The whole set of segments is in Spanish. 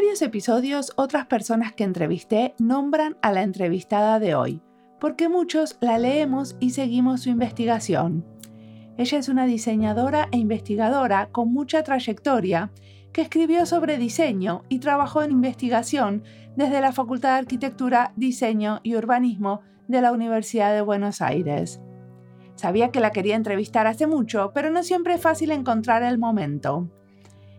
Varios episodios, otras personas que entrevisté nombran a la entrevistada de hoy, porque muchos la leemos y seguimos su investigación. Ella es una diseñadora e investigadora con mucha trayectoria que escribió sobre diseño y trabajó en investigación desde la Facultad de Arquitectura, Diseño y Urbanismo de la Universidad de Buenos Aires. Sabía que la quería entrevistar hace mucho, pero no siempre es fácil encontrar el momento.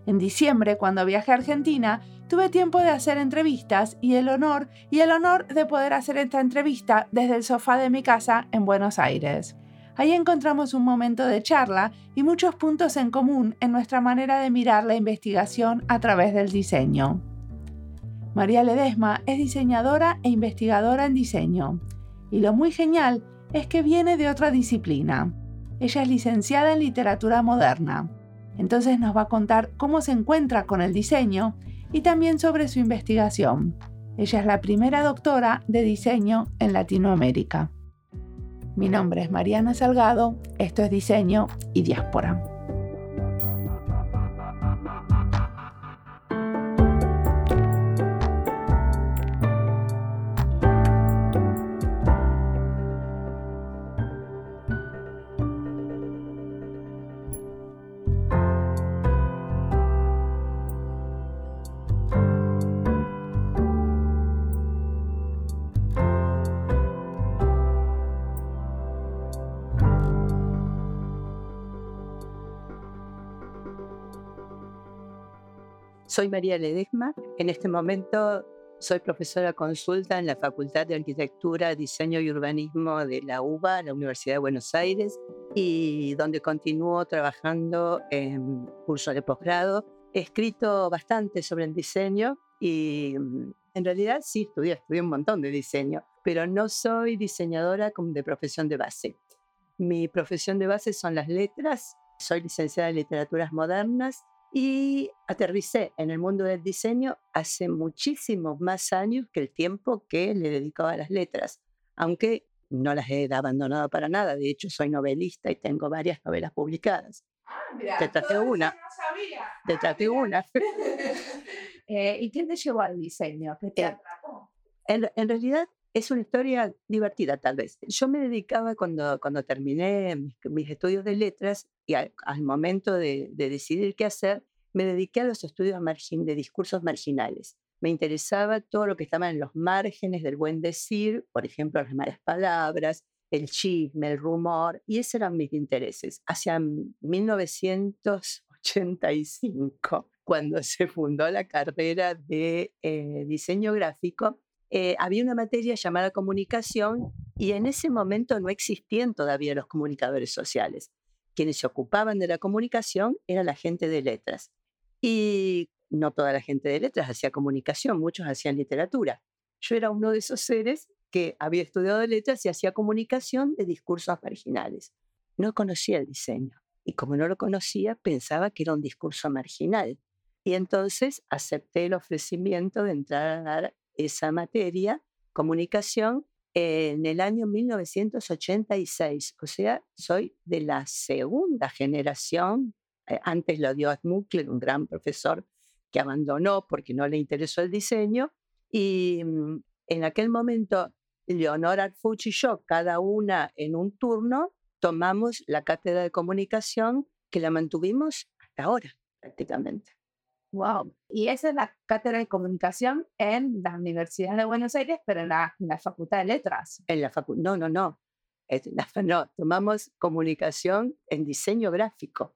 En diciembre, cuando viajé a Argentina, tuve tiempo de hacer entrevistas y el honor y el honor de poder hacer esta entrevista desde el sofá de mi casa en Buenos Aires. Ahí encontramos un momento de charla y muchos puntos en común en nuestra manera de mirar la investigación a través del diseño. María Ledesma es diseñadora e investigadora en diseño. Y lo muy genial es que viene de otra disciplina. Ella es licenciada en literatura moderna. Entonces nos va a contar cómo se encuentra con el diseño y también sobre su investigación. Ella es la primera doctora de diseño en Latinoamérica. Mi nombre es Mariana Salgado, esto es Diseño y Diáspora. Soy María Ledesma. En este momento soy profesora consulta en la Facultad de Arquitectura, Diseño y Urbanismo de la UBA, la Universidad de Buenos Aires, y donde continúo trabajando en curso de posgrado. He escrito bastante sobre el diseño y mm, en realidad sí estudié, estudié un montón de diseño, pero no soy diseñadora de profesión de base. Mi profesión de base son las letras. Soy licenciada en literaturas modernas y aterricé en el mundo del diseño hace muchísimos más años que el tiempo que le dedicaba a las letras, aunque no las he abandonado para nada. De hecho, soy novelista y tengo varias novelas publicadas. Ah, te traje una. te traje una. Eh, ¿Y quién te llevó al diseño? ¿Qué te eh, En, en, realidad es una historia divertida, tal vez. Yo me dedicaba cuando, cuando terminé mis, estudios de letras y al, momento de, decidir qué hacer, me dediqué a los estudios de discursos marginales. Me interesaba todo lo que estaba en los márgenes del buen decir, por ejemplo, las malas palabras, el chisme, el rumor, y esos eran mis intereses. Hacia 1985, cuando se fundó la carrera de eh, diseño gráfico, eh, había una materia llamada comunicación y en ese momento no existían todavía los comunicadores sociales. Quienes se ocupaban de la comunicación era la gente de letras. Y no toda la gente de letras hacía comunicación, muchos hacían literatura. Yo era uno de esos seres que había estudiado letras y hacía comunicación de discursos marginales. No conocía el diseño y como no lo conocía pensaba que era un discurso marginal. Y entonces acepté el ofrecimiento de entrar a dar esa materia, comunicación, en el año 1986. O sea, soy de la segunda generación. Eh, antes lo dio Admukler, un gran profesor que abandonó porque no le interesó el diseño. Y mm, en aquel momento, Leonora Arfucci y yo, cada una en un turno, tomamos la cátedra de comunicación que la mantuvimos hasta ahora, prácticamente. Wow. Y esa es la cátedra de comunicación en la Universidad de Buenos Aires, pero en la, Facultad de Letras. En la facu no, no, no. no. Tomamos comunicación en diseño gráfico.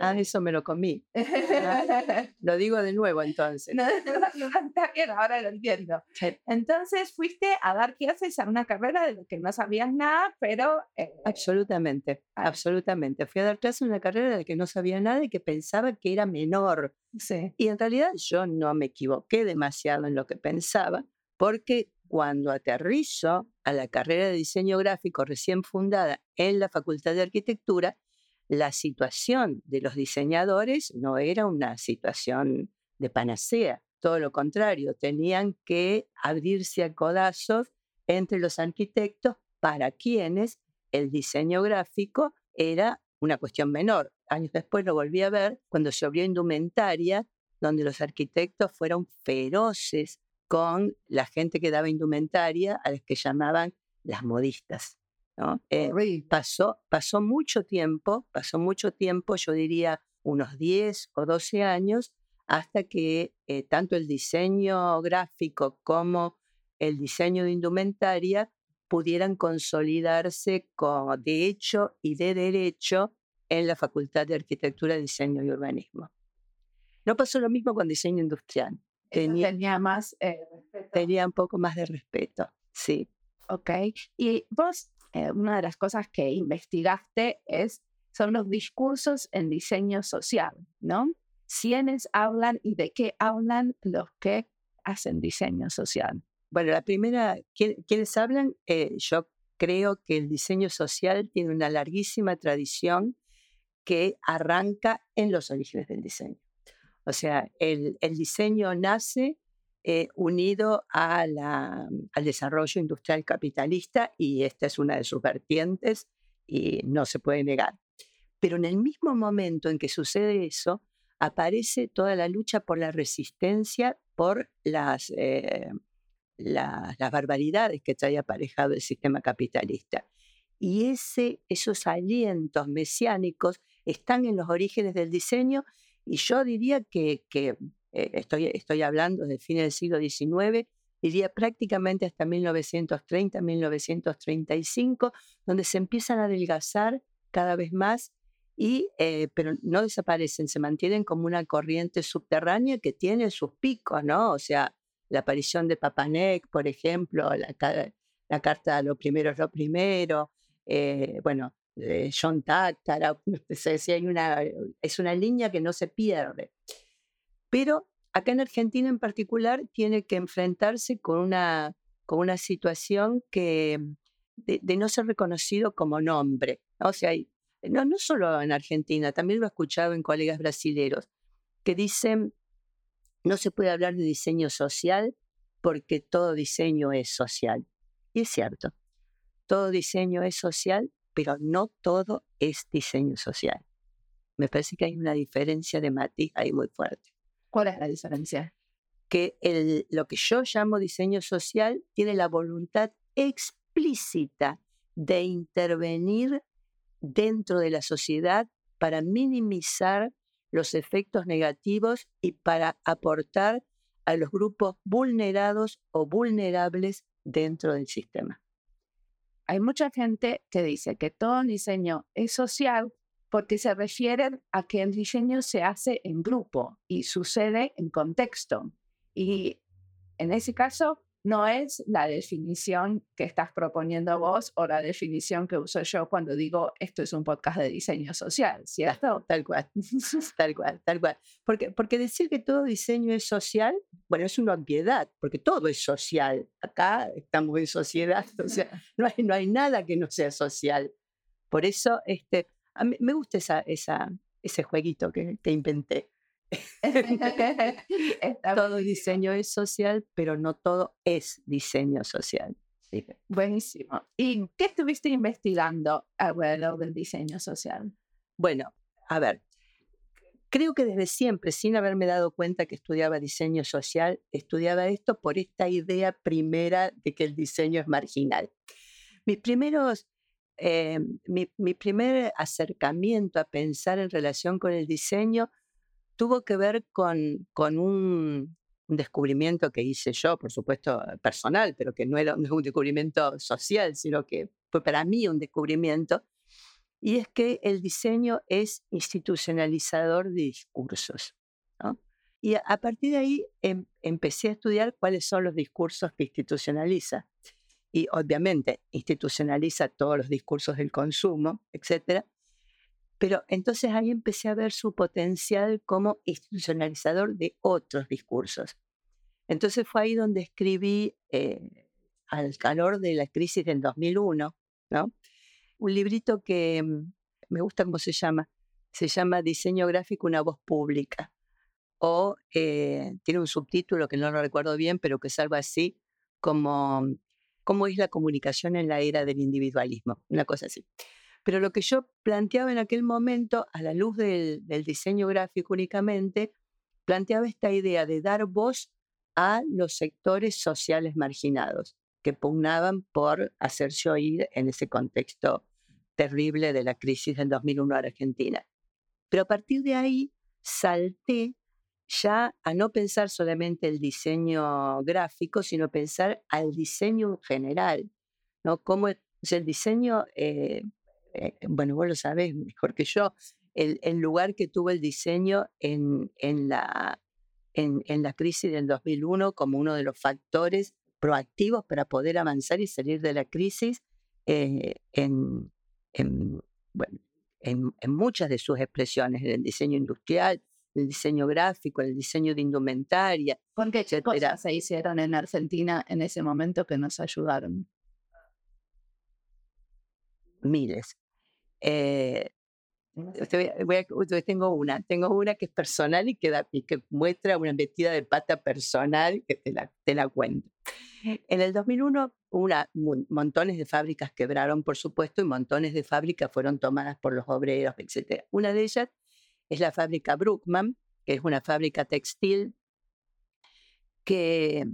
Ah, Ah, eso me lo comí. lo digo de nuevo entonces. No, está bien, ahora lo entiendo. Entonces fuiste a dar clases a una carrera de la que no sabías nada, pero... Eh, absolutamente, ah. absolutamente. Fui a dar clases en una carrera de la que no sabía nada y que pensaba que era menor. Sí. Y en realidad yo no me equivoqué demasiado en lo que pensaba, porque cuando aterrizo a la carrera de diseño gráfico recién fundada en la Facultad de Arquitectura, la situación de los diseñadores no era una situación de panacea, todo lo contrario, tenían que abrirse a codazos entre los arquitectos para quienes el diseño gráfico era una cuestión menor. Años después lo volví a ver cuando se abrió indumentaria donde los arquitectos fueron feroces con la gente que daba indumentaria, a las que llamaban las modistas. ¿No? Eh, pasó, pasó mucho tiempo, pasó mucho tiempo, yo diría unos 10 o 12 años, hasta que eh, tanto el diseño gráfico como el diseño de indumentaria pudieran consolidarse con, de hecho y de derecho en la Facultad de Arquitectura, Diseño y Urbanismo. No pasó lo mismo con diseño industrial. Tenía, más eh, Tenía un poco más de respeto, sí. Ok. Y vos, eh, una de las cosas que investigaste es, son los discursos en diseño social, ¿no? ¿Quiénes hablan y de qué hablan los que hacen diseño social? Bueno, la primera, ¿quiénes hablan? Eh, yo creo que el diseño social tiene una larguísima tradición que arranca en los orígenes del diseño. O sea, el, diseño nace eh, unido a al desarrollo industrial capitalista y esta es una de sus vertientes y no se puede negar. Pero en el mismo momento en que sucede eso, aparece toda la lucha por la resistencia, por las, eh, las barbaridades que trae aparejado el sistema capitalista. Y ese, esos alientos mesiánicos están en los orígenes del diseño y yo diría que eh, estoy, estoy hablando del fin del siglo XIX, diría prácticamente hasta 1930, 1935, donde se empiezan a adelgazar cada vez más, y, eh, pero no desaparecen, se mantienen como una corriente subterránea que tiene sus picos, ¿no? O sea, la aparición de Papanek, por ejemplo, la, la carta lo primero es lo primero, eh, bueno, John Tactara, hay una, es una línea que no se pierde. Pero acá en Argentina en particular tiene que enfrentarse con una, con una situación que, de, no ser reconocido como nombre. O sea, no, no solo en Argentina, también lo he escuchado en colegas brasileros, que dicen, no se puede hablar de diseño social porque todo diseño es social. Y es cierto, todo diseño es social pero no todo es diseño social. Me parece que hay una diferencia de matiz ahí muy fuerte. ¿Cuál es la diferencia? Que el, lo que yo llamo diseño social tiene la voluntad explícita de intervenir dentro de la sociedad para minimizar los efectos negativos y para aportar a los grupos vulnerados o vulnerables dentro del sistema hay mucha gente que dice que todo diseño es social porque se refiere a que el diseño se hace en grupo y sucede en contexto. Y en ese caso, no es la definición que estás proponiendo vos o la definición que uso yo cuando digo esto es un podcast de diseño social, ¿cierto? Tal cual, tal cual, tal cual. Porque, porque decir que todo diseño es social, bueno, es una obviedad, porque todo es social. Acá estamos en sociedad, o sea, no hay, no hay nada que no sea social. Por eso, este, a mí, me gusta esa, esa, ese jueguito que, que inventé. todo diseño es social, pero no todo es diseño social. Buenísimo. ¿Y qué estuviste investigando alrededor del diseño social? Bueno, a ver, creo que desde siempre, sin haberme dado cuenta que estudiaba diseño social, estudiaba esto por esta idea primera de que el diseño es marginal. Mis primeros, eh, mi, mi primer acercamiento a pensar en relación con el diseño tuvo que ver con, con un, descubrimiento que hice yo, por supuesto personal, pero que no era un descubrimiento social, sino que fue para mí un descubrimiento, y es que el diseño es institucionalizador de discursos. Y a, partir de ahí em, empecé a estudiar cuáles son los discursos que institucionaliza. Y obviamente institucionaliza todos los discursos del consumo, etcétera, pero entonces ahí empecé a ver su potencial como institucionalizador de otros discursos. Entonces fue ahí donde escribí eh, al calor de la crisis del 2001, ¿no? Un librito que mm, me gusta cómo se llama. Se llama Diseño gráfico, una voz pública. O eh, tiene un subtítulo que no lo recuerdo bien, pero que es algo así como cómo es la comunicación en la era del individualismo, una cosa así. Pero lo que yo planteaba en aquel momento, a la luz del, diseño gráfico únicamente, planteaba esta idea de dar voz a los sectores sociales marginados que pugnaban por hacerse oír en ese contexto terrible de la crisis del 2001 en Argentina. Pero a partir de ahí salté ya a no pensar solamente el diseño gráfico, sino pensar al diseño en general, ¿no? Como el, diseño, eh, eh, bueno, vos lo sabés mejor que yo, el, lugar que tuvo el diseño en, en la, en, la crisis del 2001 como uno de los factores proactivos para poder avanzar y salir de la crisis eh, en, en, bueno, en, muchas de sus expresiones, en el diseño industrial, el diseño gráfico, el diseño de indumentaria. ¿Qué cosas se hicieron en Argentina en ese momento que nos ayudaron? Miles. Eh, tengo una, tengo una que es personal y que, que muestra una metida de pata personal que te la, te la cuento. En el 2001, una, montones de fábricas quebraron, por supuesto, y montones de fábricas fueron tomadas por los obreros, etc. Una de ellas es la fábrica Bruckmann, que es una fábrica textil que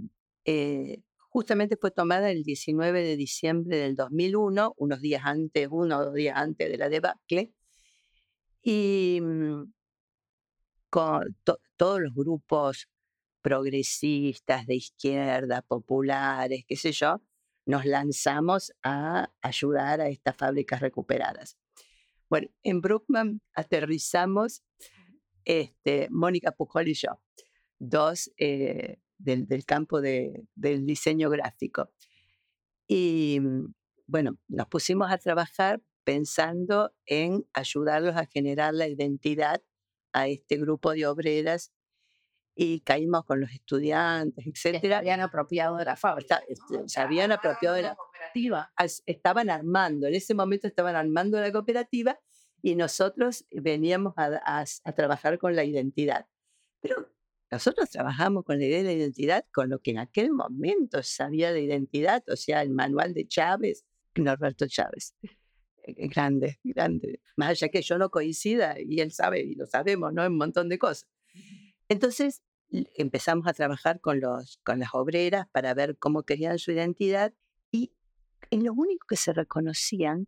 eh, justamente fue tomada el 19 de diciembre del 2001, unos días antes, uno o dos días antes de la debacle, y mm, con todos los grupos progresistas, de izquierda, populares, qué sé yo, nos lanzamos a ayudar a estas fábricas recuperadas. Bueno, en Brookman aterrizamos este, Mónica Pujol y yo, dos eh, del, campo del diseño gráfico. Y mm, bueno, nos pusimos a trabajar pensando en ayudarlos a generar la identidad a este grupo de obreras y caímos con los estudiantes, etc. Se habían apropiado de la fábrica. Este, se habían apropiado de la cooperativa. Estaban armando, en ese momento estaban armando la cooperativa y nosotros veníamos a, a trabajar con la identidad. Pero nosotros trabajamos con la idea de la identidad, con lo que en aquel momento sabía de identidad, o sea, el manual de Chávez, Norberto Chávez. Eh, grande, grande. Más allá que yo no coincida y él sabe y lo sabemos, ¿no? Un montón de cosas. Entonces empezamos a trabajar con, los, con las obreras para ver cómo querían su identidad y en lo único que se reconocían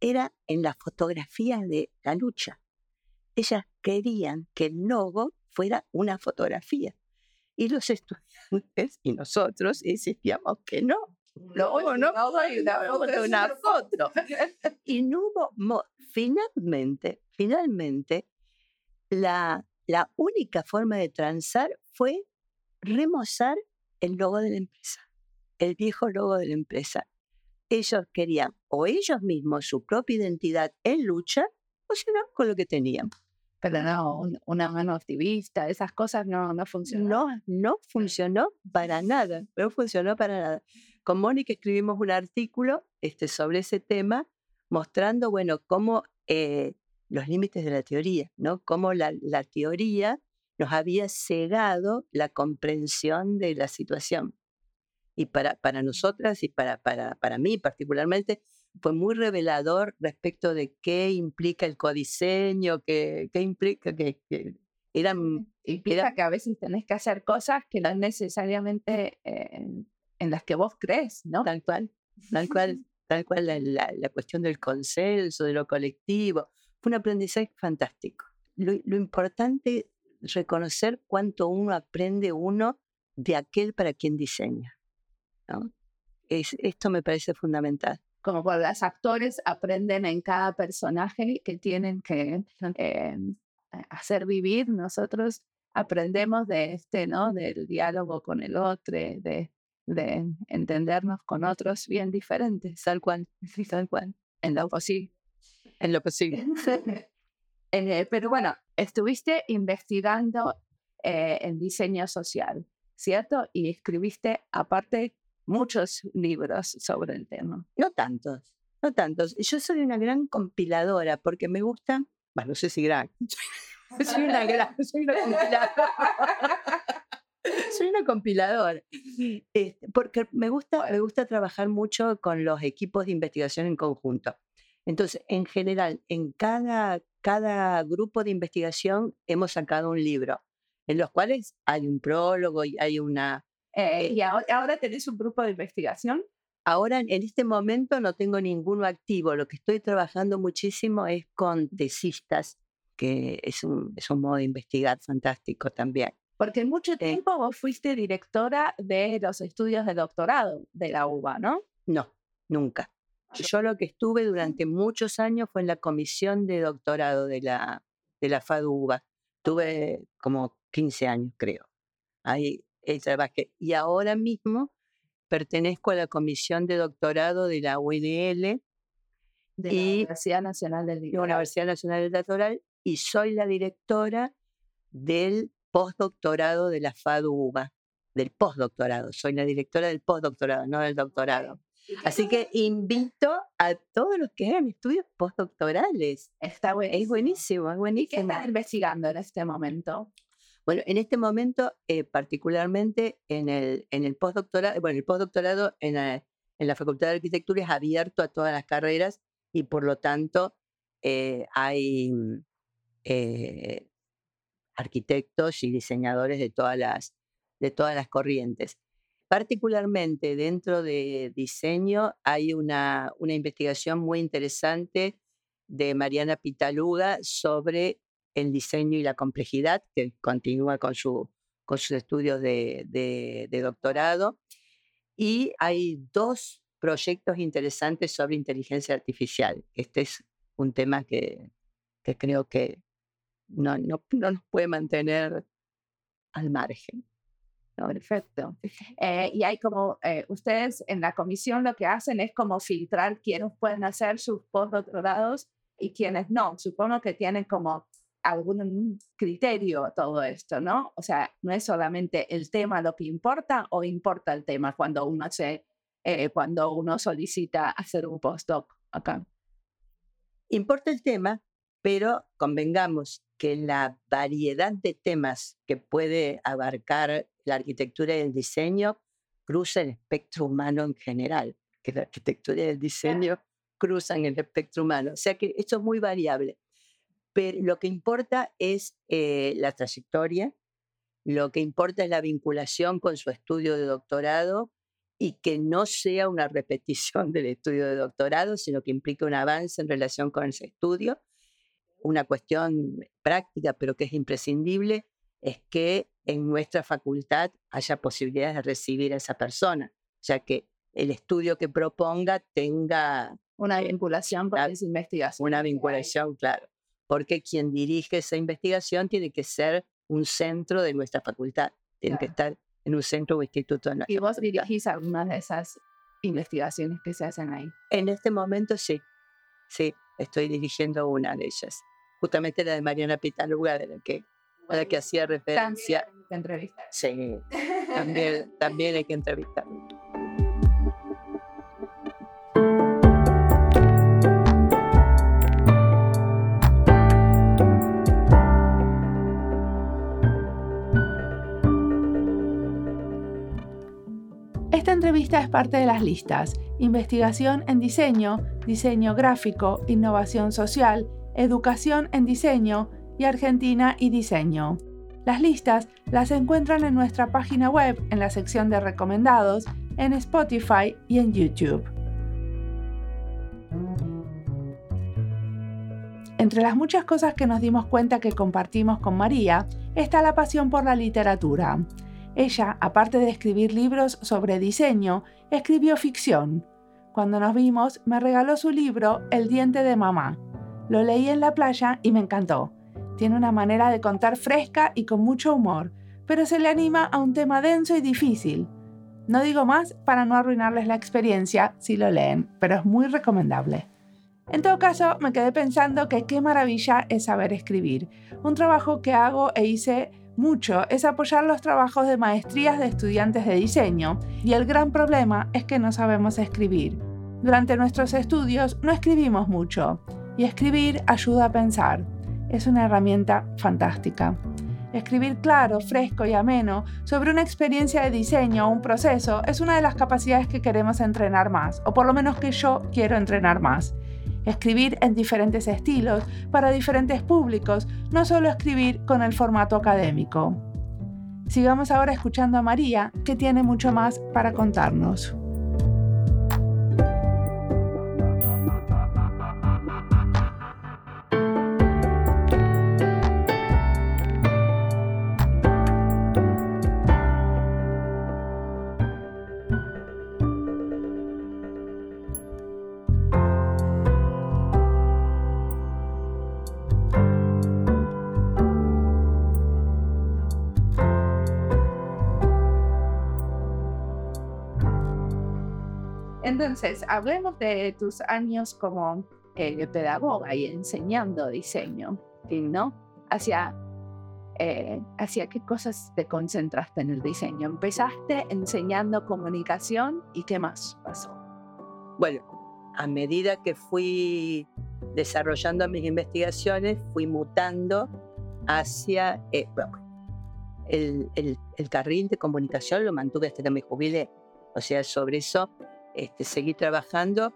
era en la fotografía de la lucha. Ellas querían que el logo fuera una fotografía. Y los estudiantes y nosotros insistíamos que no, no, no, una, una foto. Y no hubo, finalmente, finalmente, la, la única forma de transar fue remozar el logo de la empresa, el viejo logo de la empresa. Ellos querían o ellos mismos su propia identidad en lucha o si no, con lo que tenían. Pero no, una mano activista, esas cosas no, no funcionó. No, no funcionó para nada, no funcionó para nada. Con Mónica escribimos un artículo este, sobre ese tema, mostrando, bueno, cómo eh, los límites de la teoría, ¿no? Cómo la, teoría nos había cegado la comprensión de la situación. Y para, para nosotras y para, para, para mí particularmente, fue muy revelador respecto de qué implica el codiseño, qué, qué implica que, eran... Implica que a veces tenés que hacer cosas que no necesariamente eh, en las que vos crees, ¿no? Tal cual, tal cual, tal cual la, la, cuestión del consenso, de lo colectivo. Fue un aprendizaje fantástico. Lo, importante es reconocer cuánto uno aprende uno de aquel para quien diseña. esto me parece fundamental. Como por los actores aprenden en cada personaje que tienen que eh, hacer vivir, nosotros aprendemos de este, ¿no? Del diálogo con el otro, de, de entendernos con otros bien diferentes, tal cual, tal cual, en lo posible. En lo posible. Eh, pero bueno, estuviste investigando eh, en diseño social, ¿cierto? Y escribiste aparte muchos libros sobre el tema. No tantos, no tantos. Yo soy una gran compiladora porque me gusta, bueno, no sé si gran, soy una gran, soy una compiladora. soy una compiladora. Este, porque me gusta, me gusta trabajar mucho con los equipos de investigación en conjunto. Entonces, en general, en cada, cada grupo de investigación hemos sacado un libro. en los cuales hay un prólogo y hay una... Eh, ¿Y ahora, tenés un grupo de investigación? Ahora, en este momento, no tengo ninguno activo. Lo que estoy trabajando muchísimo es con tesistas, que es un, es un modo de investigar fantástico también. Porque en mucho tiempo vos fuiste directora de los estudios de doctorado de la UBA, ¿no? No, nunca. Yo lo que estuve durante muchos años fue en la comisión de doctorado de la, de la FADUBA. Tuve como 15 años, creo. Ahí trabajé. Y ahora mismo pertenezco a la comisión de doctorado de la UNL. De la Universidad Nacional del Litoral. Universidad Nacional del Litoral. Y soy la directora del postdoctorado de la FADUBA. Del postdoctorado. Soy la directora del postdoctorado, no del doctorado. Así que invito a todos los que hagan estudios postdoctorales. Está buenísimo. Es buenísimo, es buenísimo. ¿Qué estás investigando en este momento? Bueno, en este momento, eh, particularmente en el, en el postdoctorado, bueno, el postdoctorado en la, en la Facultad de Arquitectura es abierto a todas las carreras y por lo tanto eh, hay eh, arquitectos y diseñadores de todas las, de todas las corrientes. Particularmente dentro de diseño hay una, una investigación muy interesante de Mariana Pitaluga sobre el diseño y la complejidad, que continúa con, su, con sus estudios de, de, doctorado. Y hay dos proyectos interesantes sobre inteligencia artificial. Este es un tema que, que creo que no, no, no, nos puede mantener al margen. Perfecto. Eh, y hay como, eh, ustedes en la comisión lo que hacen es como filtrar quiénes pueden hacer sus postdoctorados y quiénes no. Supongo que tienen como algún criterio todo esto, ¿no? O sea, no es solamente el tema lo que importa o importa el tema cuando uno se, eh, cuando uno solicita hacer un postdoc acá. Importa el tema, pero convengamos que la variedad de temas que puede abarcar la arquitectura y el diseño cruza el espectro humano en general, que la arquitectura y el diseño cruzan el espectro humano. O sea que esto es muy variable. Pero lo que importa es eh, la trayectoria, lo que importa es la vinculación con su estudio de doctorado y que no sea una repetición del estudio de doctorado, sino que implique un avance en relación con ese estudio. Una cuestión práctica, pero que es imprescindible, es que en nuestra facultad haya posibilidades de recibir a esa persona, ya que el estudio que proponga tenga una vinculación con esa investigación. Una vinculación, claro, porque quien dirige esa investigación tiene que ser un centro de nuestra facultad, tiene que estar en un centro o instituto. De ¿Y vos dirigís algunas de esas investigaciones que se hacen ahí? En este momento sí, sí, estoy dirigiendo una de ellas, justamente la de Mariana Pitaluga, de la que a la que hacía referencia. También hay que entrevistar. Sí, también, también hay que entrevistar. Esta entrevista es parte de las listas Investigación en Diseño, Diseño Gráfico, Innovación Social, Educación en Diseño, y Argentina y Diseño. Las listas las encuentran en nuestra página web en la sección de recomendados, en Spotify y en YouTube. Entre las muchas cosas que nos dimos cuenta que compartimos con María está la pasión por la literatura. Ella, aparte de escribir libros sobre diseño, escribió ficción. Cuando nos vimos, me regaló su libro El diente de mamá. Lo leí en la playa y me encantó. Tiene una manera de contar fresca y con mucho humor, pero se le anima a un tema denso y difícil. No digo más para no arruinarles la experiencia si lo leen, pero es muy recomendable. En todo caso, me quedé pensando que qué maravilla es saber escribir. Un trabajo que hago e hice mucho es apoyar los trabajos de maestrías de estudiantes de diseño, y el gran problema es que no sabemos escribir. Durante nuestros estudios no escribimos mucho, y escribir ayuda a pensar es una herramienta fantástica. Escribir claro, fresco y ameno sobre una experiencia de diseño o un proceso es una de las capacidades que queremos entrenar más, o por lo menos que yo quiero entrenar más. Escribir en diferentes estilos, para diferentes públicos, no solo escribir con el formato académico. Sigamos ahora escuchando a María, que tiene mucho más para contarnos. Entonces, hablemos de tus años como eh, pedagoga y enseñando diseño, ¿no? Hacia, eh, ¿Hacia qué cosas te concentraste en el diseño? Empezaste enseñando comunicación y qué más pasó. Bueno, a medida que fui desarrollando mis investigaciones, fui mutando hacia eh, el, el, el, carril de comunicación, lo mantuve hasta que me jubilé. O sea, sobre eso este, seguí trabajando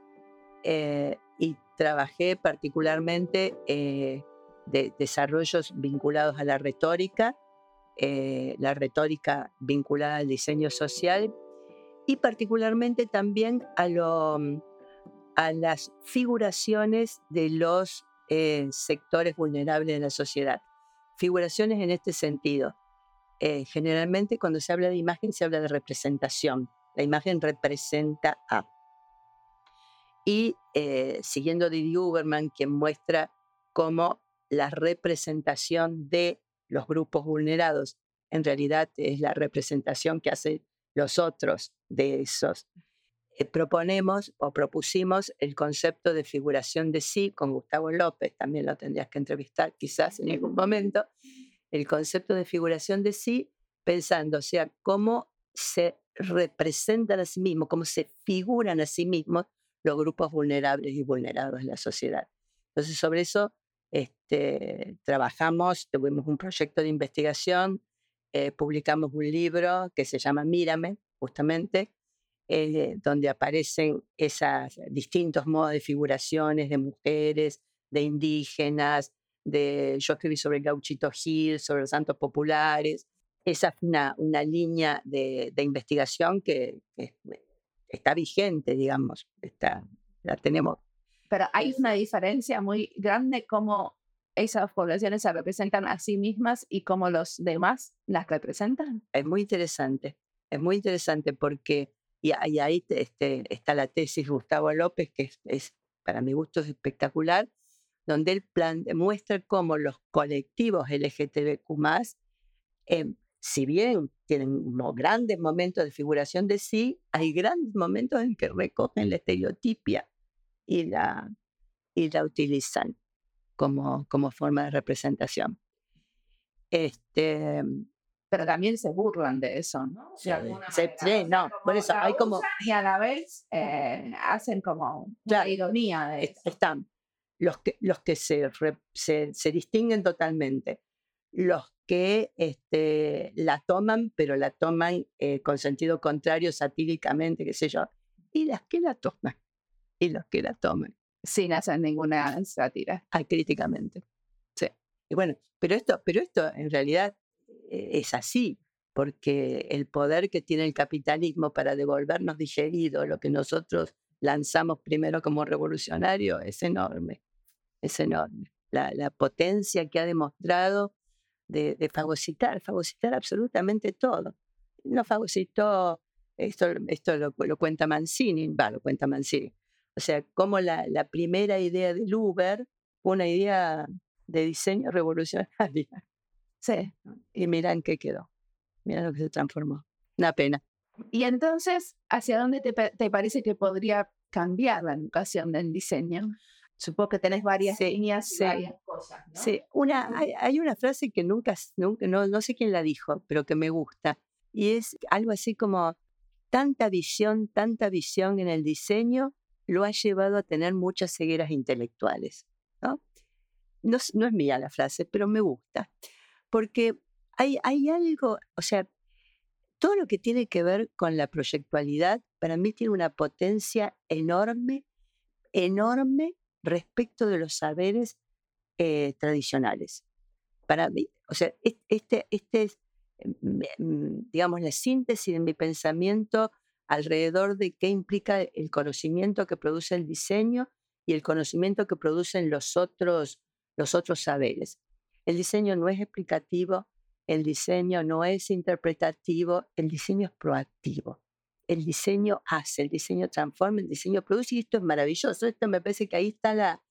eh, y trabajé particularmente eh, de desarrollos vinculados a la retórica, eh, la retórica vinculada al diseño social y particularmente también a, lo, a las figuraciones de los sectores vulnerables de la sociedad. Figuraciones en este sentido. generalmente cuando se habla de imagen se habla de representación la imagen representa a. Y eh, siguiendo Didi Uberman, quien muestra cómo la representación de los grupos vulnerados en realidad es la representación que hacen los otros de esos. Eh, proponemos o propusimos el concepto de figuración de sí con Gustavo López, también lo tendrías que entrevistar quizás en algún momento, el concepto de figuración de sí pensando, o sea, cómo se representan a sí mismos, cómo se figuran a sí mismos los grupos vulnerables y vulnerados en la sociedad. Entonces, sobre eso este, trabajamos, tuvimos un proyecto de investigación, eh, publicamos un libro que se llama Mírame, justamente, eh, donde aparecen esos distintos modos de figuraciones de mujeres, de indígenas, de, yo escribí sobre el gauchito Gil, sobre los santos populares, esa es una, una línea de, investigación que, está vigente, digamos, está, la tenemos. Pero hay una diferencia muy grande cómo esas poblaciones se representan a sí mismas y cómo los demás las representan. Es muy interesante, es muy interesante porque, y, ahí este, está la tesis Gustavo López, que es, para mi gusto es espectacular, donde él plan, muestra cómo los colectivos LGTBQ eh, si bien tienen grandes momentos de figuración de sí, hay grandes momentos en que recogen la estereotipia y la, y la utilizan como, como forma de representación. Este, pero también se burlan de eso, ¿no? sí, no, por eso hay como... Y a la vez eh, hacen como la ironía de eso. Están los que, los que se, se, se distinguen totalmente, los que este, la toman, pero la toman eh, con sentido contrario, satíricamente, qué sé yo, y las que la toman, y los que la toman. Sin hacer ninguna sátira. Ah, críticamente. Sí. Y bueno, pero esto, pero esto en realidad eh, es así, porque el poder que tiene el capitalismo para devolvernos digerido lo que nosotros lanzamos primero como revolucionario es enorme, es enorme. La, la potencia que ha demostrado de, fagocitar, fagocitar absolutamente todo. No fagocitó, esto, esto lo, cuenta Mancini, va, lo cuenta Mancini. O sea, como la, la primera idea del Uber fue una idea de diseño revolucionaria. Sí. Y miran qué quedó. Mira lo que se transformó. Una pena. Y entonces, ¿hacia dónde te, te parece que podría cambiar la educación del diseño? Supongo que tenés varias líneas y varias cosas. ¿no? Sí, una, hay, una frase que nunca, nunca no, no sé quién la dijo, pero que me gusta. Y es algo así como, tanta visión, tanta visión en el diseño lo ha llevado a tener muchas cegueras intelectuales. ¿no? No, no es mía la frase, pero me gusta. Porque hay, hay algo, o sea, todo lo que tiene que ver con la proyectualidad, para mí tiene una potencia enorme, enorme respecto de los saberes eh, tradicionales. Para mí, o sea, este, este mm, digamos, la síntesis de mi pensamiento alrededor de qué implica el conocimiento que produce el diseño y el conocimiento que producen los otros, los otros saberes. El diseño no es explicativo, el diseño no es interpretativo, el diseño es proactivo. El diseño hace, el diseño transforma, el diseño produce y esto es maravilloso. Esto me parece que ahí está la,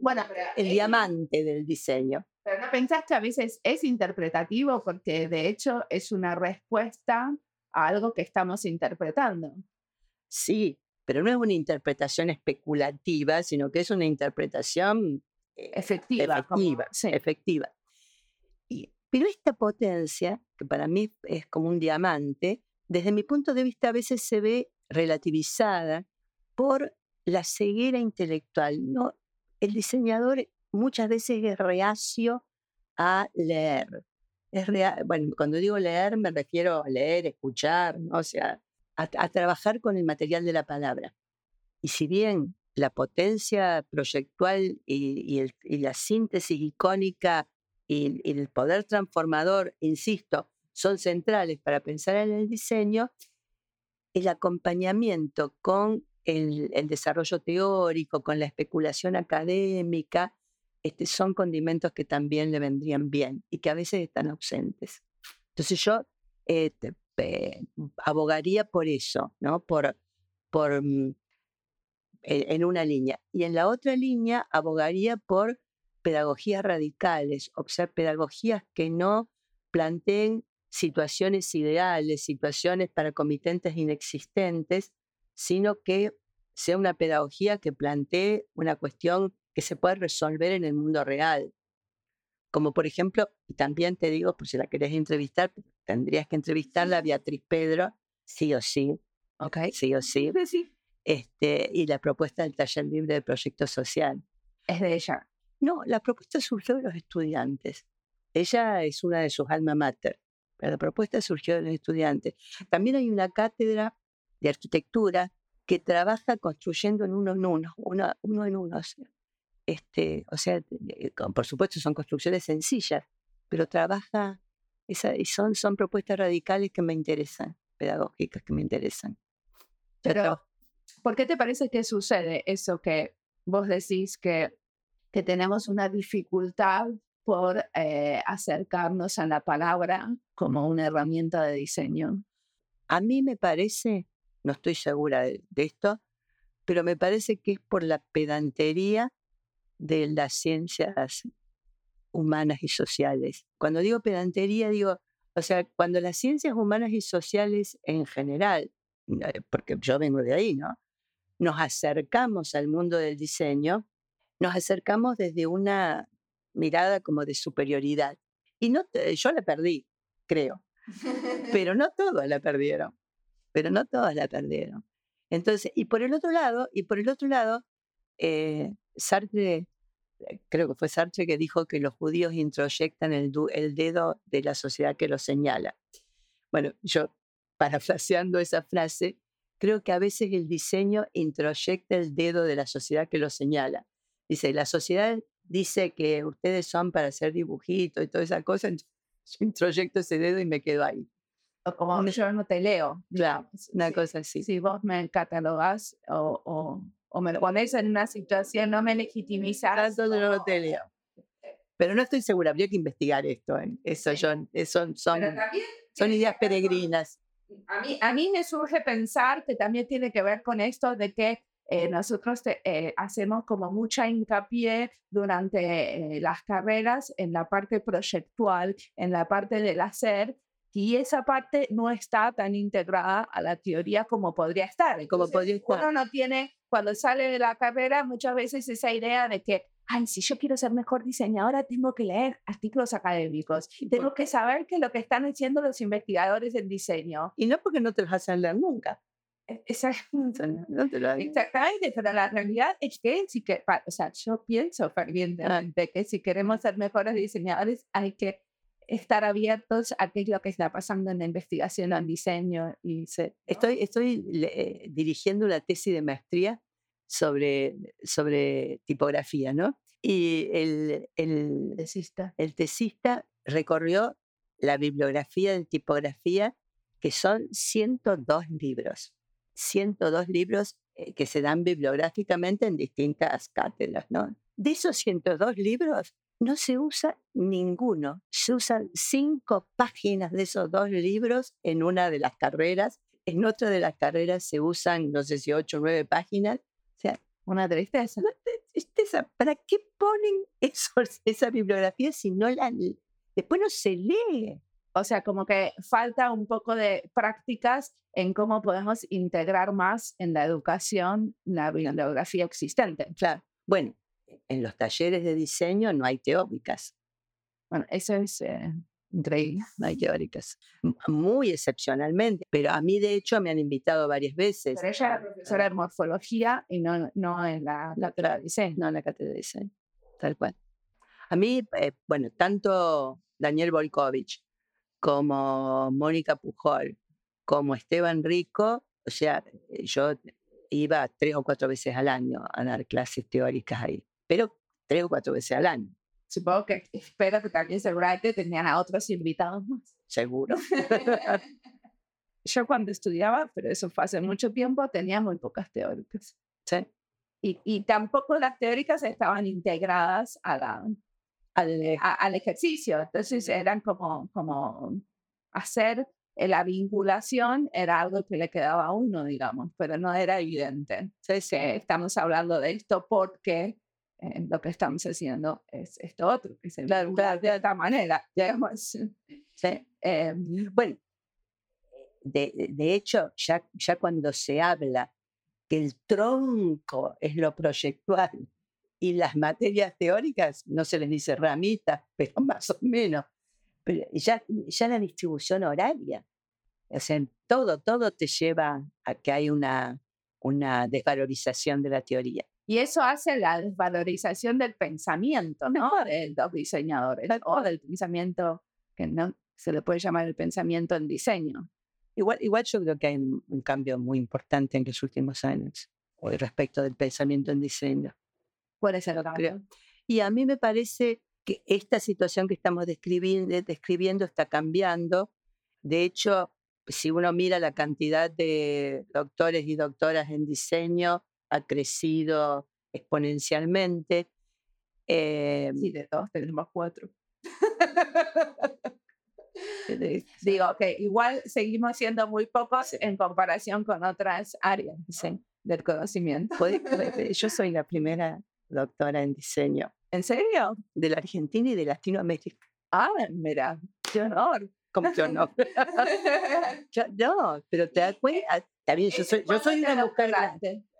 bueno, el diamante del diseño. Pero no pensás que a veces es interpretativo porque de hecho es una respuesta a algo que estamos interpretando. Sí, pero no es una interpretación especulativa, sino que es una interpretación eh, efectiva. efectiva. pero esta potencia, que para mí es como un diamante, desde mi punto de vista a veces se ve relativizada por la ceguera intelectual. No, el diseñador muchas veces es reacio a leer. Es bueno, cuando digo leer me refiero a leer, escuchar, ¿no? o sea, a, trabajar con el material de la palabra. Y si bien la potencia proyectual y, la síntesis icónica y, el poder transformador, insisto, son centrales para pensar en el diseño, el acompañamiento con el, desarrollo teórico, con la especulación académica, este, son condimentos que también le vendrían bien y que a veces están ausentes. Entonces yo eh, abogaría por eso, ¿no? Por, por, mm, en una línea. Y en la otra línea abogaría por pedagogías radicales, o sea, pedagogías que no planteen situaciones ideales, situaciones para comitentes inexistentes, sino que sea una pedagogía que plantee una cuestión que se puede resolver en el mundo real. Como por ejemplo, y también te digo, por si la querés entrevistar, tendrías que entrevistarla a Beatriz Pedro, sí o sí. Ok. Sí o sí. sí. Este, y la propuesta del taller libre de proyecto social. ¿Es de ella? No, la propuesta surgió de los estudiantes. Ella es una de sus alma mater, pero la propuesta surgió de los estudiantes. También hay una cátedra de arquitectura que trabaja construyendo en uno en uno, uno, uno en uno. Este, o sea, eh, por supuesto son construcciones sencillas, pero trabaja, esa, y son, son propuestas radicales que me interesan, pedagógicas que me interesan. Pero, ¿por qué te parece que sucede eso que vos decís que, que tenemos una dificultad por eh, acercarnos a la palabra como una herramienta de diseño? A mí me parece, no estoy segura de esto, pero me parece que es por la pedantería de las ciencias humanas y sociales. Cuando digo pedantería, digo, o sea, cuando las ciencias humanas y sociales en general, eh, porque yo vengo de ahí, ¿no? Nos acercamos al mundo del diseño, nos acercamos desde una mirada como de superioridad. Y no, yo la perdí, creo. Pero no todos la perdieron. Pero no todos la perdieron. Entonces, y por el otro lado, y por el otro lado, eh, Sartre, eh, creo que fue Sartre que dijo que los judíos introyectan el, dedo de la sociedad que los señala. Bueno, yo, parafraseando esa frase, creo que a veces el diseño introyecta el dedo de la sociedad que lo señala. Dice, la sociedad dice que ustedes son para hacer dibujitos y toda esa cosa, yo introyecto ese dedo y me quedo ahí. O como yo no te leo. Claro, una cosa así. Si vos me catalogas o o me lo pones en una situación, no me legitimizas. Tanto no lo te leo. Pero no estoy segura, habría que investigar esto. ¿eh? Eso son, son, son, son ideas peregrinas. A mí, a mí me surge pensar que también tiene que ver con esto de que eh, nosotros eh, hacemos como mucha hincapié durante las carreras en la parte proyectual, en la parte del hacer, y esa parte no está tan integrada a la teoría como podría estar. como podría estar. Uno no tiene, cuando sale de la carrera, muchas veces esa idea de que, ay, si yo quiero ser mejor diseñadora, tengo que leer artículos académicos. Tengo que saber qué es lo que están haciendo los investigadores en diseño. Y no porque no te vas a leer nunca. E, no te lo Exactamente, pero la realidad es que, si que, o sea, yo pienso fervientemente que si queremos ser mejores diseñadores hay que estar abiertos a qué es lo que está pasando en la investigación en diseño. Y estoy estoy eh, dirigiendo una tesis de maestría sobre, sobre tipografía, ¿no? Y el, el, tesista. el tesista recorrió la bibliografía de tipografía, que son 102 libros. 102 libros eh, que se dan bibliográficamente en distintas cátedras, ¿no? De esos 102 libros, no se usa ninguno. Se usan cinco páginas de esos dos libros en una de las carreras. En otra de las carreras se usan, no sé si ocho o nueve páginas. O sea, una tristeza. Una tristeza. ¿Para qué ponen esa bibliografía si no la... Después no se lee. O sea, como que falta un poco de prácticas en cómo podemos integrar más en la educación la bibliografía existente. Claro. Bueno, en los talleres de diseño no hay teóricas. Bueno, eso es eh, increíble, no hay teóricas. Muy excepcionalmente, pero a mí de hecho me han invitado varias veces. Pero ella era profesora de morfología y no, no en la, cátedra de diseño. No en la cátedra de diseño, tal cual. A mí, eh, bueno, tanto Daniel Volkovich como Mónica Pujol, como Esteban Rico, o sea, eh, yo iba tres o cuatro veces al año a dar clases teóricas ahí pero tres o cuatro veces al año. Supongo que espero que también seguramente tenían a otros invitados más. Seguro. Yo cuando estudiaba, pero eso fue hace mucho tiempo, tenía muy pocas teóricas. Sí. Y, y tampoco las teóricas estaban integradas a la, al, al ejercicio. Entonces eran como, como hacer la vinculación era algo que le quedaba a uno, digamos, pero no era evidente. Entonces, estamos hablando de esto porque lo que estamos haciendo es esto otro, que se claro, de otra manera, digamos. Eh, bueno, de, de, hecho, ya, ya cuando se habla que el tronco es lo proyectual y las materias teóricas, no se les dice ramitas, pero más o menos, pero ya, ya la distribución horaria, o sea, todo, todo te lleva a que hay una, una desvalorización de la teoría. Y eso hace la desvalorización del pensamiento, ¿no? De los diseñadores, o del pensamiento, que no se le puede llamar el pensamiento en diseño. Igual, igual yo creo que hay un, cambio muy importante en los últimos años respecto del pensamiento en diseño. Puede ser cambio. Y a mí me parece que esta situación que estamos describiendo, describiendo está cambiando. De hecho, si uno mira la cantidad de doctores y doctoras en diseño, ha crecido exponencialmente. Eh, sí, de todos tenemos cuatro. Digo que igual seguimos siendo muy pocos en comparación con otras áreas del conocimiento. Yo soy la primera doctora en diseño. ¿En serio? De la Argentina y de Latinoamérica. Ah, mira, qué honor. Como que honor. no, pero te das cuenta, también yo soy, yo soy una mujer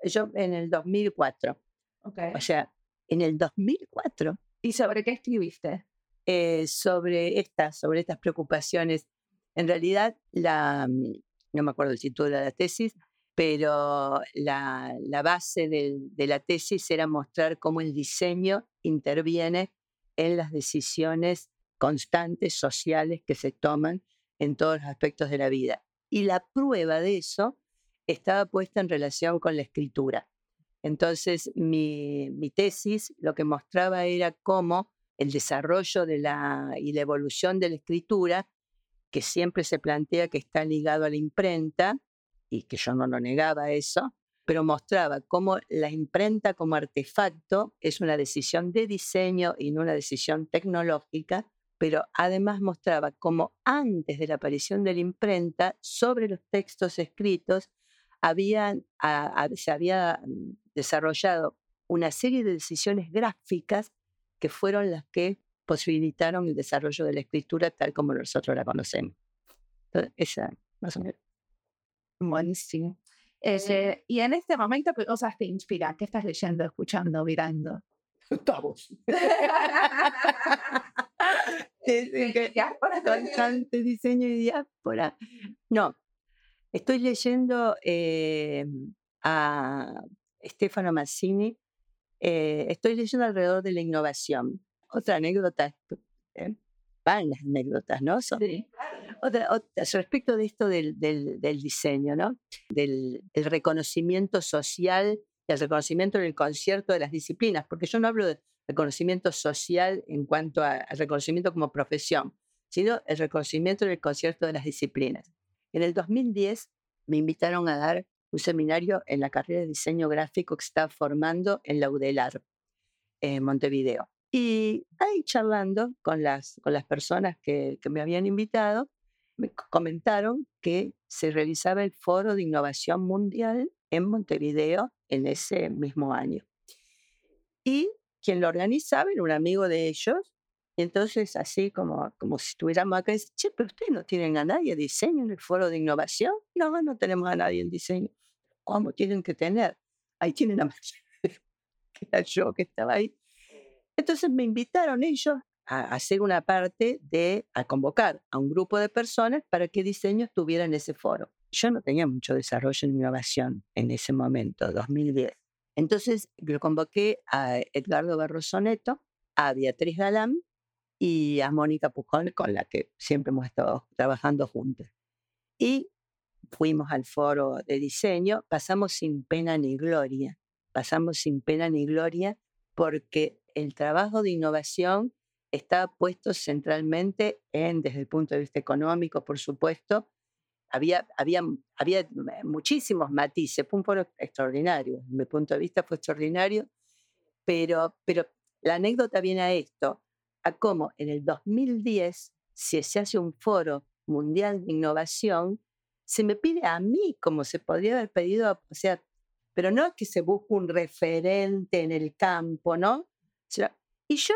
Yo en el 2004. Okay. O sea, en el 2004. ¿Y sobre qué escribiste? Eh, sobre estas, sobre estas preocupaciones. En realidad, la, mm, no me acuerdo el título de la tesis, pero la, base de, la tesis era mostrar cómo el diseño interviene en las decisiones constantes sociales que se toman en todos los aspectos de la vida. Y la prueba de eso estaba puesta en relación con la escritura. Entonces, mi, tesis lo que mostraba era cómo el desarrollo de la, y la evolución de la escritura, que siempre se plantea que está ligado a la imprenta, y que yo no lo negaba eso, pero mostraba cómo la imprenta como artefacto es una decisión de diseño y no una decisión tecnológica, pero además mostraba cómo antes de la aparición de la imprenta, sobre los textos escritos, habían, se había mm, desarrollado una serie de decisiones gráficas que fueron las que posibilitaron el desarrollo de la escritura tal como nosotros la conocemos. Entonces, esa, más o menos. Buenísimo. Eh, y en este momento, ¿qué cosas te inspiran? ¿Qué estás leyendo, escuchando, mirando? Estamos. diáspora. Constante diseño y diáspora. No, Estoy leyendo eh, a Stefano Massini, eh, estoy leyendo alrededor de la innovación. Otra anécdota, ¿eh? Van las anécdotas, ¿no? sí. otra, respecto de esto del, del, diseño, ¿no? Del reconocimiento social y el reconocimiento en el concierto de las disciplinas, porque yo no hablo de reconocimiento social en cuanto al reconocimiento como profesión, sino el reconocimiento del concierto de las disciplinas. En el 2010 me invitaron a dar un seminario en la carrera de diseño gráfico que estaba formando en la UDELAR, en Montevideo. Y ahí charlando con las, con las personas que, que me habían invitado, me comentaron que se realizaba el Foro de Innovación Mundial en Montevideo en ese mismo año. Y quien lo organizaba era un amigo de ellos. Y entonces, así como, como si estuviéramos acá, dice, che, pero ustedes no tienen a nadie de diseño en el foro de innovación. No, no tenemos a nadie en diseño. ¿Cómo tienen que tener? Ahí tienen a que era yo que estaba ahí. Entonces me invitaron ellos a hacer una parte de, a convocar a un grupo de personas para que diseño estuviera en ese foro. Yo no tenía mucho desarrollo en innovación en ese momento, 2010. Entonces lo convoqué a Edgardo Barroso Neto, a Beatriz Galán y a Mónica Pujol, con la que siempre hemos estado trabajando juntos. Y fuimos al foro de diseño, pasamos sin pena ni gloria, pasamos sin pena ni gloria porque el trabajo de innovación está puesto centralmente en, desde el punto de vista económico, por supuesto, había, había, había muchísimos matices, fue un foro extraordinario, mi punto de vista fue extraordinario, pero, pero la anécdota viene a esto, a cómo en el 2010, si se hace un foro mundial de innovación, se me pide a mí, como se podría haber pedido, o sea, pero no es que se busque un referente en el campo, ¿no? Y yo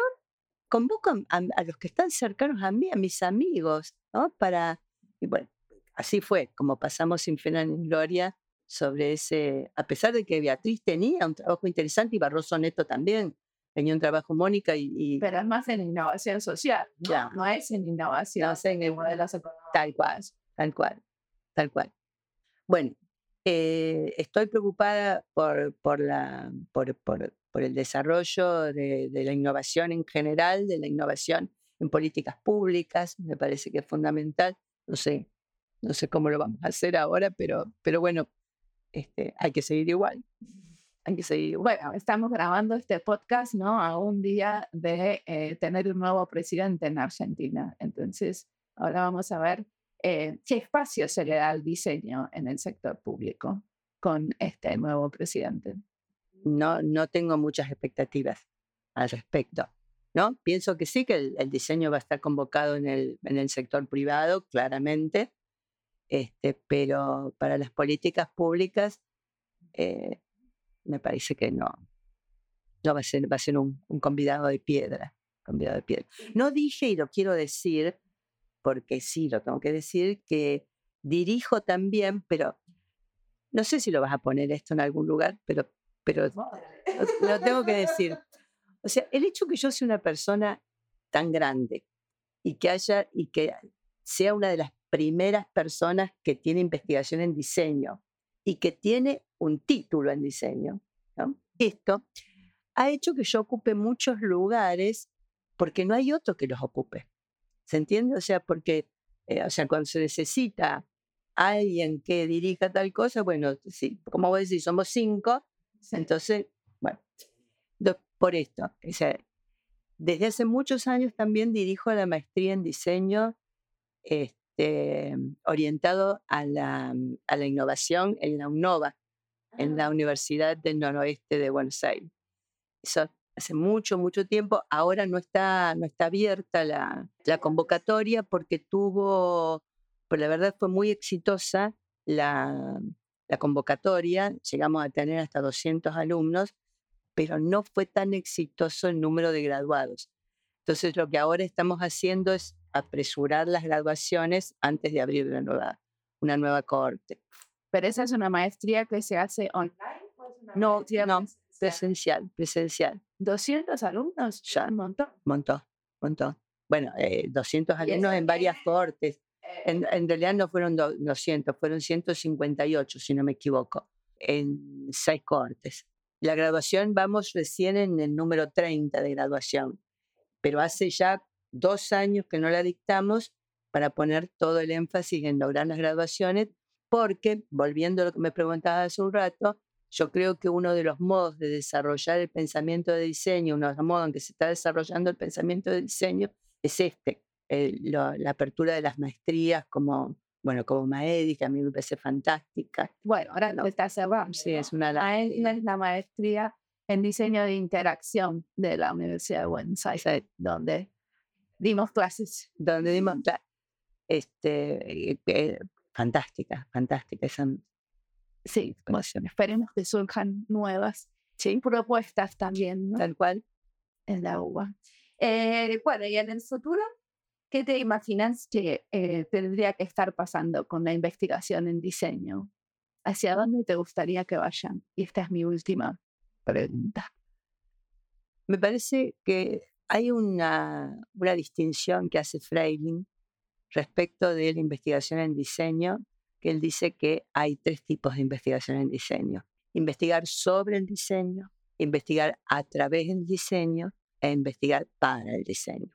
convoco a, a, los que están cercanos a mí, a mis amigos, ¿no? Para, y bueno, así fue como pasamos sin pena ni gloria sobre ese, a pesar de que Beatriz tenía un trabajo interesante y Barroso Neto también tenía un trabajo Mónica y, Pero es más en innovación social, ¿no? Ya. no es en innovación no, en el modelo Tal cual, tal cual, tal cual. Bueno, eh, estoy preocupada por, por, la, por, por, por el desarrollo de, de, la innovación en general, de la innovación en políticas públicas, me parece que es fundamental. No sé, no sé cómo lo vamos a hacer ahora, pero, pero bueno, este, hay que seguir igual. Hay que seguir Bueno, estamos grabando este podcast, ¿no? A un día de eh, tener un nuevo presidente en Argentina. Entonces, ahora vamos a ver eh, qué espacio se le da al diseño en el sector público con este nuevo presidente. No, no tengo muchas expectativas al respecto. ¿no? Pienso que sí, que el, diseño va a estar convocado en el, en el sector privado, claramente, este, pero para las políticas públicas eh, me parece que no. No va a ser, va a ser un, un, convidado de piedra. Convidado de piedra. No dije, y lo quiero decir, porque sí, lo tengo que decir, que dirijo también, pero no sé si lo vas a poner esto en algún lugar, pero, pero lo, lo tengo que decir. O sea, el hecho que yo sea una persona tan grande y que haya y que sea una de las primeras personas que tiene investigación en diseño y que tiene un título en diseño. Esto ha hecho que yo ocupe muchos lugares porque no hay otro que los ocupe. ¿Se entiende? O sea, porque eh, o sea, cuando se necesita alguien que dirija tal cosa, bueno, sí, como vos decís, somos cinco, entonces, bueno, por esto. O sea, desde hace muchos años también dirijo la maestría en diseño este, orientado a la, mm, a la, innovación en la UNOVA, en la Universidad del Noroeste de Buenos Aires. Eso hace mucho, mucho tiempo. Ahora no está, no está abierta la, la convocatoria porque tuvo, pues la verdad fue muy exitosa la, la convocatoria. Llegamos a tener hasta 200 alumnos, pero no fue tan exitoso el número de graduados. Entonces, lo que ahora estamos haciendo es apresurar las graduaciones antes de abrir una nueva, una nueva cohorte. ¿Pero esa es una maestría que se hace online? no, no, presencial, presencial. ¿200 alumnos? Ya. Un montón. Montón, montón. Bueno, eh, 200 alumnos en varias cohortes. En, en, realidad no fueron 200, fueron 158, si no me equivoco, en seis cohortes. La graduación, vamos recién en el número 30 de graduación, pero hace ya dos años que no la dictamos para poner todo el énfasis en lograr las graduaciones, porque, volviendo a lo que me preguntaba hace un rato, yo creo que uno de los modos de desarrollar el pensamiento de diseño, uno de los modos en que se está desarrollando el pensamiento de diseño, es este, la apertura de las maestrías como, bueno, como Maedi, que a mí me parece fantástica. Bueno, ahora no está cerrando. Sí, es una... es la maestría en diseño de interacción de la Universidad de Buenos Aires, donde dimos clases. Donde dimos clases. Este, eh, eh, fantástica, fantástica. Esa, sí, esperemos que surjan nuevas propuestas también. Tal cual. En la UBA. Eh, bueno, y en el futuro, ¿qué te imaginas que eh, tendría que estar pasando con la investigación en diseño? ¿Hacia dónde te gustaría que vayan? Y esta es mi última pregunta. Me parece que hay una, una distinción que hace Freiling respecto de la investigación en diseño, que él dice que hay tres tipos de investigación en diseño. Investigar sobre el diseño, investigar a través del diseño e investigar para el diseño.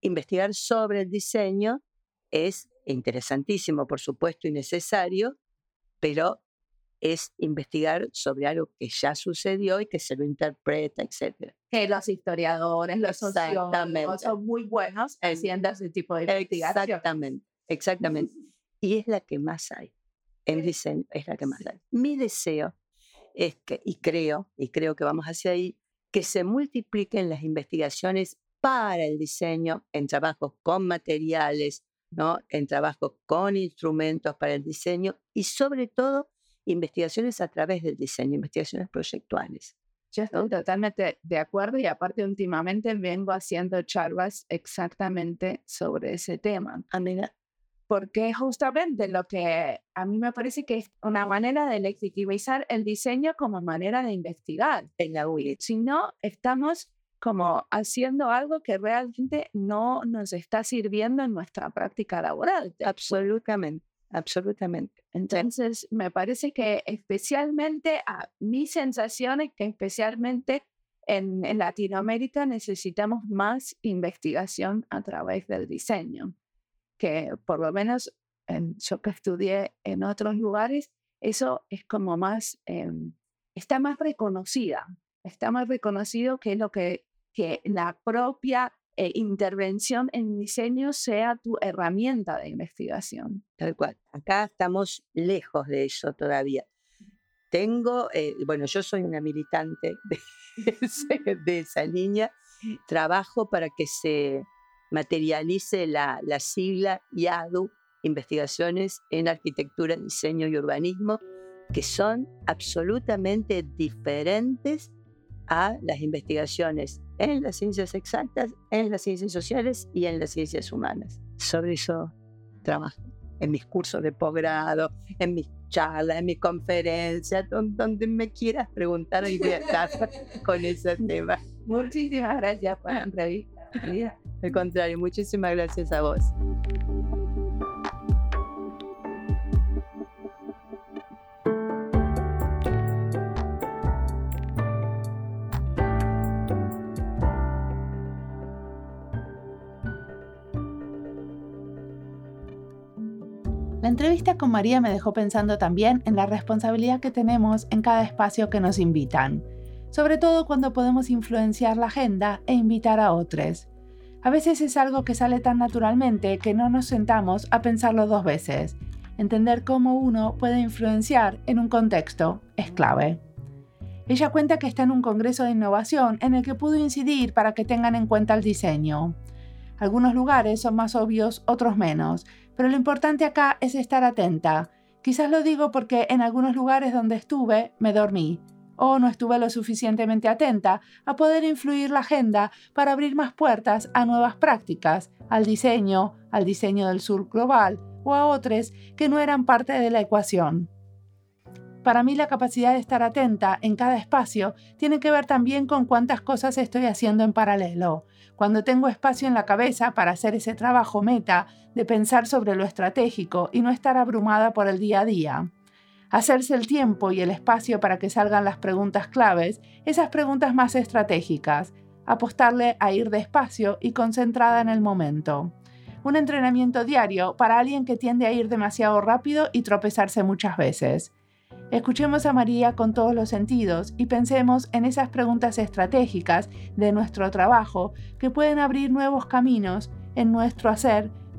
Investigar sobre el diseño es interesantísimo, por supuesto, y necesario, pero es investigar sobre algo que ya sucedió y que se lo interpreta, etc. Que los historiadores, los sociólogos son muy buenos haciendo ese tipo de investigación. Exactamente, exactamente. Y es la que más hay. En diseño es la que más hay. Mi deseo es que, y creo, y creo que vamos hacia ahí, que se multipliquen las investigaciones para el diseño en trabajos con materiales, ¿no? en trabajos con instrumentos para el diseño y sobre todo investigaciones a través del diseño, investigaciones proyectuales. Yo estoy totalmente de acuerdo y aparte últimamente vengo haciendo charlas exactamente sobre ese tema. Amiga, porque justamente lo que a mí me parece que es una manera de legitimizar el diseño como manera de investigar en la UIT. Si no, estamos como haciendo algo que realmente no nos está sirviendo en nuestra práctica laboral. Absolutamente, absolutamente. Entonces, me parece que especialmente a mis sensaciones, que especialmente en, en Latinoamérica necesitamos más investigación a través del diseño que por lo menos en, yo que estudié en otros lugares, eso es como más, em, está más reconocida, está más reconocido que lo que, que la propia eh, intervención en diseño sea tu herramienta de investigación. Tal cual. Acá estamos lejos de eso todavía. Tengo, eh, bueno, yo soy una militante de, de esa línea, trabajo para que se materialice la, la sigla IADU, Investigaciones en Arquitectura, Diseño y Urbanismo, que son absolutamente diferentes a las investigaciones en las ciencias exactas, en las ciencias sociales y en las ciencias humanas. Sobre eso trabajo en mis cursos de posgrado, en mis charlas, en mis conferencias, donde, me quieras preguntar y voy a estar con ese tema. Muchísimas gracias por la entrevista. Al contrario, muchísimas gracias a vos. Entrevista con María me dejó pensando también en la responsabilidad que tenemos en cada espacio que nos invitan, sobre todo cuando podemos influenciar la agenda e invitar a otros. A veces es algo que sale tan naturalmente que no nos sentamos a pensarlo dos veces. Entender cómo uno puede influenciar en un contexto es clave. Ella cuenta que está en un congreso de innovación en el que pudo incidir para que tengan en cuenta el diseño. Algunos lugares son más obvios, otros menos, pero lo importante acá es estar atenta. Quizás lo digo porque en algunos lugares donde estuve me dormí, o no estuve lo suficientemente atenta a poder influir la agenda para abrir más puertas a nuevas prácticas, al diseño, al diseño del sur global o a otros que no eran parte de la ecuación. Para mí la capacidad de estar atenta en cada espacio tiene que ver también con cuántas cosas estoy haciendo en paralelo. Cuando tengo espacio en la cabeza para hacer ese trabajo meta de pensar sobre lo estratégico y no estar abrumada por el día a día hacerse el tiempo y el espacio para que salgan las preguntas claves, esas preguntas más estratégicas, apostarle a ir despacio y concentrada en el momento. Un entrenamiento diario para alguien que tiende a ir demasiado rápido y tropezarse muchas veces. Escuchemos a María con todos los sentidos y pensemos en esas preguntas estratégicas de nuestro trabajo que pueden abrir nuevos caminos en nuestro hacer